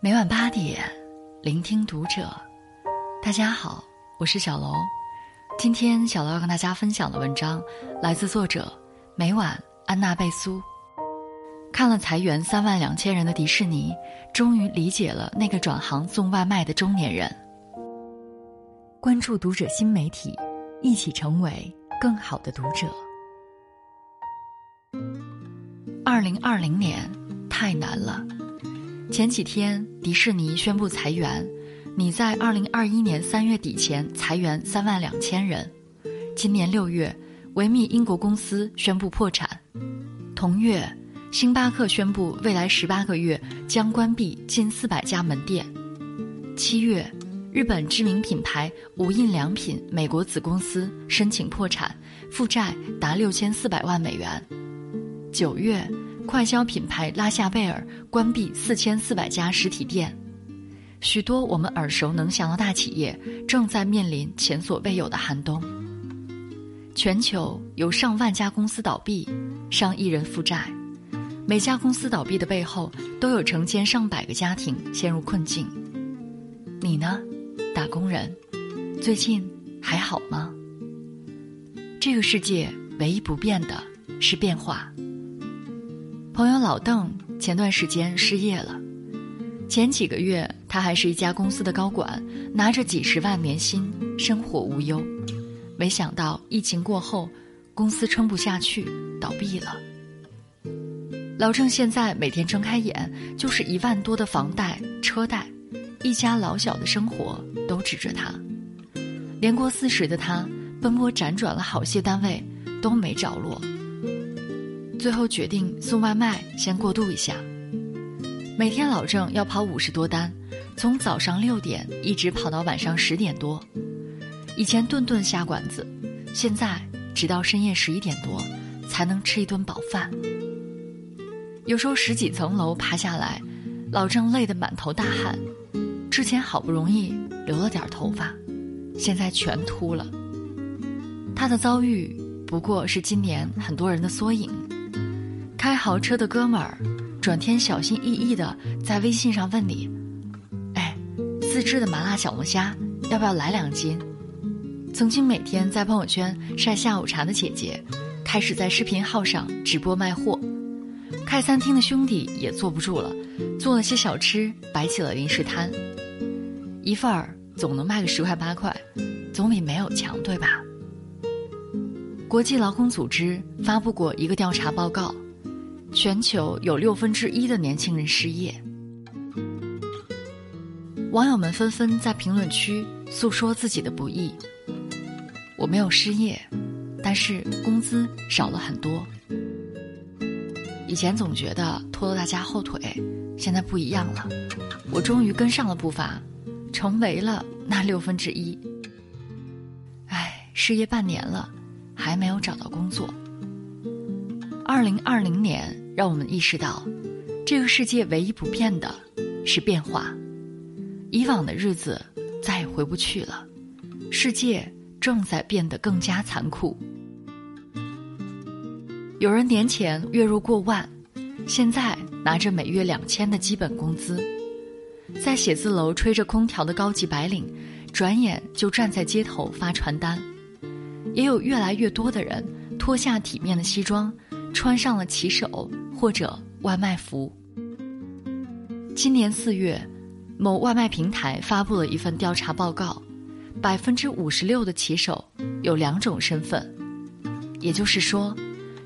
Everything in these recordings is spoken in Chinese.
每晚八点，聆听读者。大家好，我是小楼。今天小楼要跟大家分享的文章来自作者每晚安娜贝苏。看了裁员三万两千人的迪士尼，终于理解了那个转行送外卖的中年人。关注读者新媒体，一起成为更好的读者。二零二零年太难了。前几天，迪士尼宣布裁员，你在二零二一年三月底前裁员三万两千人。今年六月，维密英国公司宣布破产。同月，星巴克宣布未来十八个月将关闭近四百家门店。七月，日本知名品牌无印良品美国子公司申请破产，负债达六千四百万美元。九月。快消品牌拉夏贝尔关闭四千四百家实体店，许多我们耳熟能详的大企业正在面临前所未有的寒冬。全球有上万家公司倒闭，上亿人负债，每家公司倒闭的背后都有成千上百个家庭陷入困境。你呢，打工人，最近还好吗？这个世界唯一不变的是变化。朋友老邓前段时间失业了，前几个月他还是一家公司的高管，拿着几十万年薪，生活无忧。没想到疫情过后，公司撑不下去，倒闭了。老郑现在每天睁开眼就是一万多的房贷、车贷，一家老小的生活都指着他。年过四十的他，奔波辗转了好些单位，都没着落。最后决定送外卖，先过渡一下。每天老郑要跑五十多单，从早上六点一直跑到晚上十点多。以前顿顿下馆子，现在直到深夜十一点多才能吃一顿饱饭。有时候十几层楼爬下来，老郑累得满头大汗。之前好不容易留了点头发，现在全秃了。他的遭遇不过是今年很多人的缩影。开豪车的哥们儿，转天小心翼翼的在微信上问你：“哎，自制的麻辣小龙虾要不要来两斤？”曾经每天在朋友圈晒下午茶的姐姐，开始在视频号上直播卖货。开餐厅的兄弟也坐不住了，做了些小吃，摆起了零食摊。一份儿总能卖个十块八块，总比没有强，对吧？国际劳工组织发布过一个调查报告。全球有六分之一的年轻人失业，网友们纷纷在评论区诉说自己的不易。我没有失业，但是工资少了很多。以前总觉得拖了大家后腿，现在不一样了，我终于跟上了步伐，成为了那六分之一。唉，失业半年了，还没有找到工作。二零二零年，让我们意识到，这个世界唯一不变的是变化。以往的日子再也回不去了，世界正在变得更加残酷。有人年前月入过万，现在拿着每月两千的基本工资，在写字楼吹着空调的高级白领，转眼就站在街头发传单。也有越来越多的人脱下体面的西装。穿上了骑手或者外卖服。今年四月，某外卖平台发布了一份调查报告，百分之五十六的骑手有两种身份，也就是说，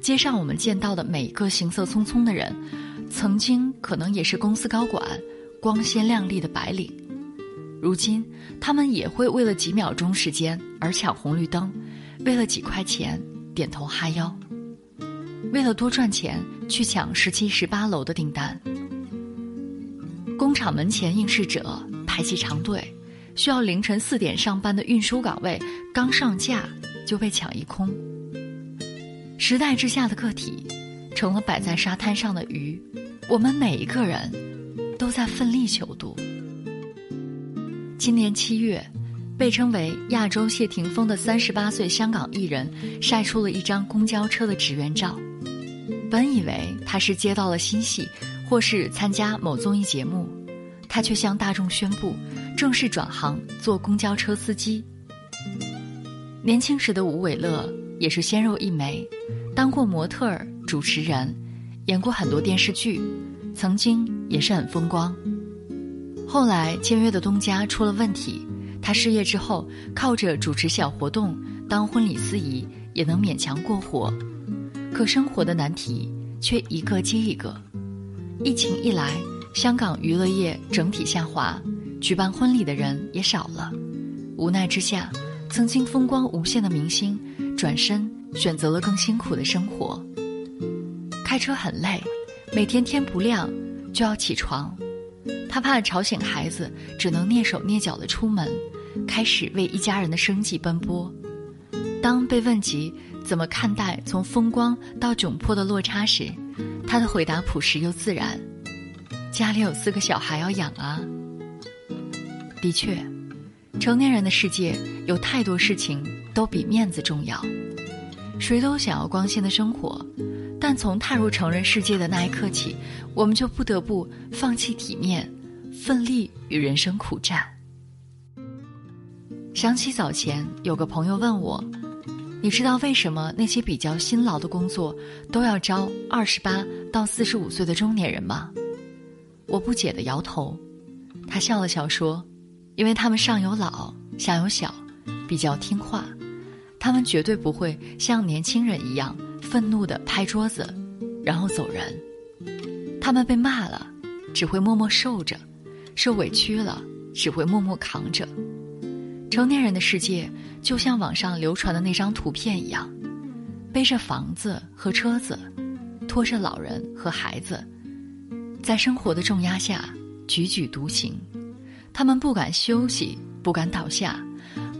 街上我们见到的每一个行色匆匆的人，曾经可能也是公司高管、光鲜亮丽的白领，如今他们也会为了几秒钟时间而抢红绿灯，为了几块钱点头哈腰。为了多赚钱，去抢十七、十八楼的订单。工厂门前应试者排起长队，需要凌晨四点上班的运输岗位，刚上架就被抢一空。时代之下的个体，成了摆在沙滩上的鱼。我们每一个人，都在奋力求渡。今年七月，被称为“亚洲谢霆锋”的三十八岁香港艺人，晒出了一张公交车的职员照。本以为他是接到了新戏，或是参加某综艺节目，他却向大众宣布，正式转行做公交车司机。年轻时的吴伟乐也是鲜肉一枚，当过模特儿、主持人，演过很多电视剧，曾经也是很风光。后来签约的东家出了问题，他失业之后靠着主持小活动、当婚礼司仪也能勉强过活，可生活的难题却一个接一个。疫情一来，香港娱乐业整体下滑，举办婚礼的人也少了，无奈之下。曾经风光无限的明星，转身选择了更辛苦的生活。开车很累，每天天不亮就要起床，他怕吵醒孩子，只能蹑手蹑脚的出门，开始为一家人的生计奔波。当被问及怎么看待从风光到窘迫的落差时，他的回答朴实又自然：“家里有四个小孩要养啊。”的确。成年人的世界有太多事情都比面子重要，谁都想要光鲜的生活，但从踏入成人世界的那一刻起，我们就不得不放弃体面，奋力与人生苦战。想起早前有个朋友问我：“你知道为什么那些比较辛劳的工作都要招二十八到四十五岁的中年人吗？”我不解的摇头，他笑了笑说。因为他们上有老下有小，比较听话，他们绝对不会像年轻人一样愤怒的拍桌子，然后走人。他们被骂了，只会默默受着；受委屈了，只会默默扛着。成年人的世界就像网上流传的那张图片一样，背着房子和车子，拖着老人和孩子，在生活的重压下踽踽独行。他们不敢休息，不敢倒下，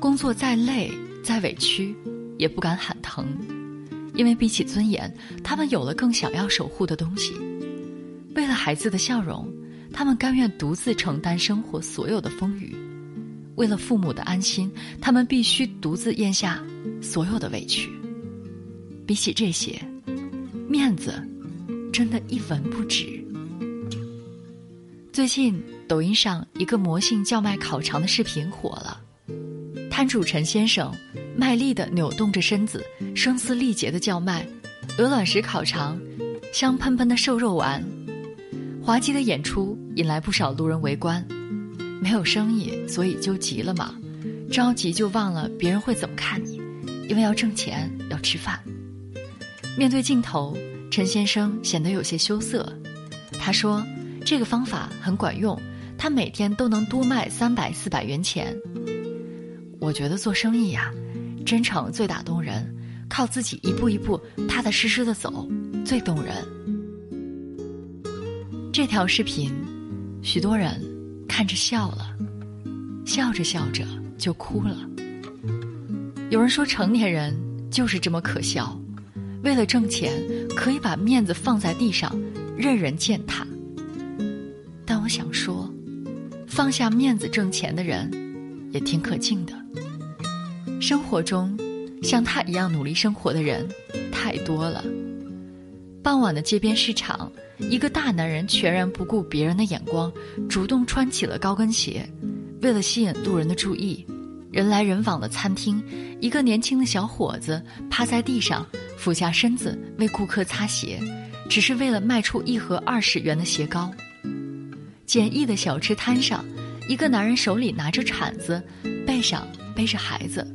工作再累再委屈，也不敢喊疼，因为比起尊严，他们有了更想要守护的东西。为了孩子的笑容，他们甘愿独自承担生活所有的风雨；为了父母的安心，他们必须独自咽下所有的委屈。比起这些，面子真的一文不值。最近。抖音上一个魔性叫卖烤肠的视频火了，摊主陈先生卖力的扭动着身子，声嘶力竭的叫卖：“鹅卵石烤肠，香喷喷的瘦肉丸。”滑稽的演出引来不少路人围观。没有生意，所以就急了嘛，着急就忘了别人会怎么看你，因为要挣钱要吃饭。面对镜头，陈先生显得有些羞涩。他说：“这个方法很管用。”他每天都能多卖三百四百元钱。我觉得做生意呀，真诚最打动人，靠自己一步一步踏踏实实的走最动人。这条视频，许多人看着笑了，笑着笑着就哭了。有人说成年人就是这么可笑，为了挣钱可以把面子放在地上，任人践踏。但我想说。放下面子挣钱的人，也挺可敬的。生活中，像他一样努力生活的人太多了。傍晚的街边市场，一个大男人全然不顾别人的眼光，主动穿起了高跟鞋，为了吸引路人的注意。人来人往的餐厅，一个年轻的小伙子趴在地上，俯下身子为顾客擦鞋，只是为了卖出一盒二十元的鞋膏。简易的小吃摊上，一个男人手里拿着铲子，背上背着孩子，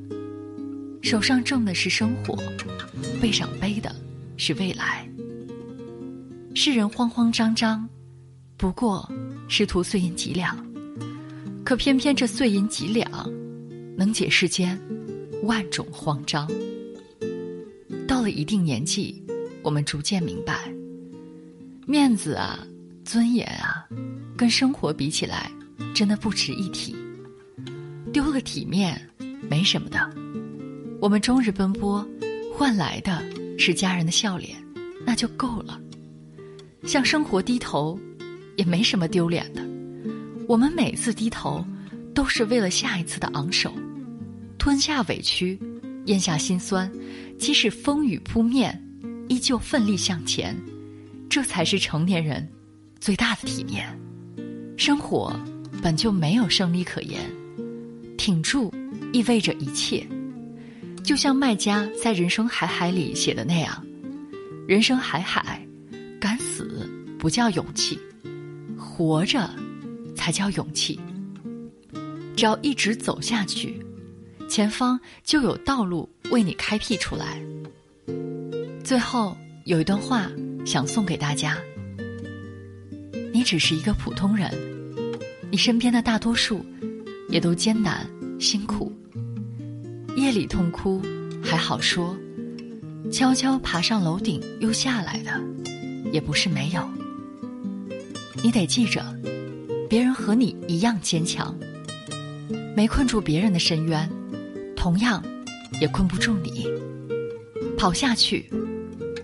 手上挣的是生活，背上背的是未来。世人慌慌张张，不过是图碎银几两，可偏偏这碎银几两，能解世间万种慌张。到了一定年纪，我们逐渐明白，面子啊，尊严啊。跟生活比起来，真的不值一提。丢了体面，没什么的。我们终日奔波，换来的是家人的笑脸，那就够了。向生活低头，也没什么丢脸的。我们每次低头，都是为了下一次的昂首。吞下委屈，咽下心酸，即使风雨扑面，依旧奋力向前。这才是成年人最大的体面。生活本就没有胜利可言，挺住意味着一切。就像麦家在《人生海海》里写的那样：“人生海海，敢死不叫勇气，活着才叫勇气。只要一直走下去，前方就有道路为你开辟出来。”最后有一段话想送给大家：你只是一个普通人，你身边的大多数也都艰难辛苦。夜里痛哭还好说，悄悄爬上楼顶又下来的，也不是没有。你得记着，别人和你一样坚强，没困住别人的深渊，同样也困不住你。跑下去，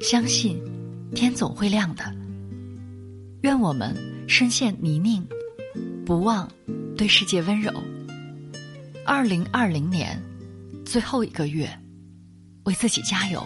相信天总会亮的。愿我们深陷泥泞，不忘对世界温柔。二零二零年。最后一个月，为自己加油。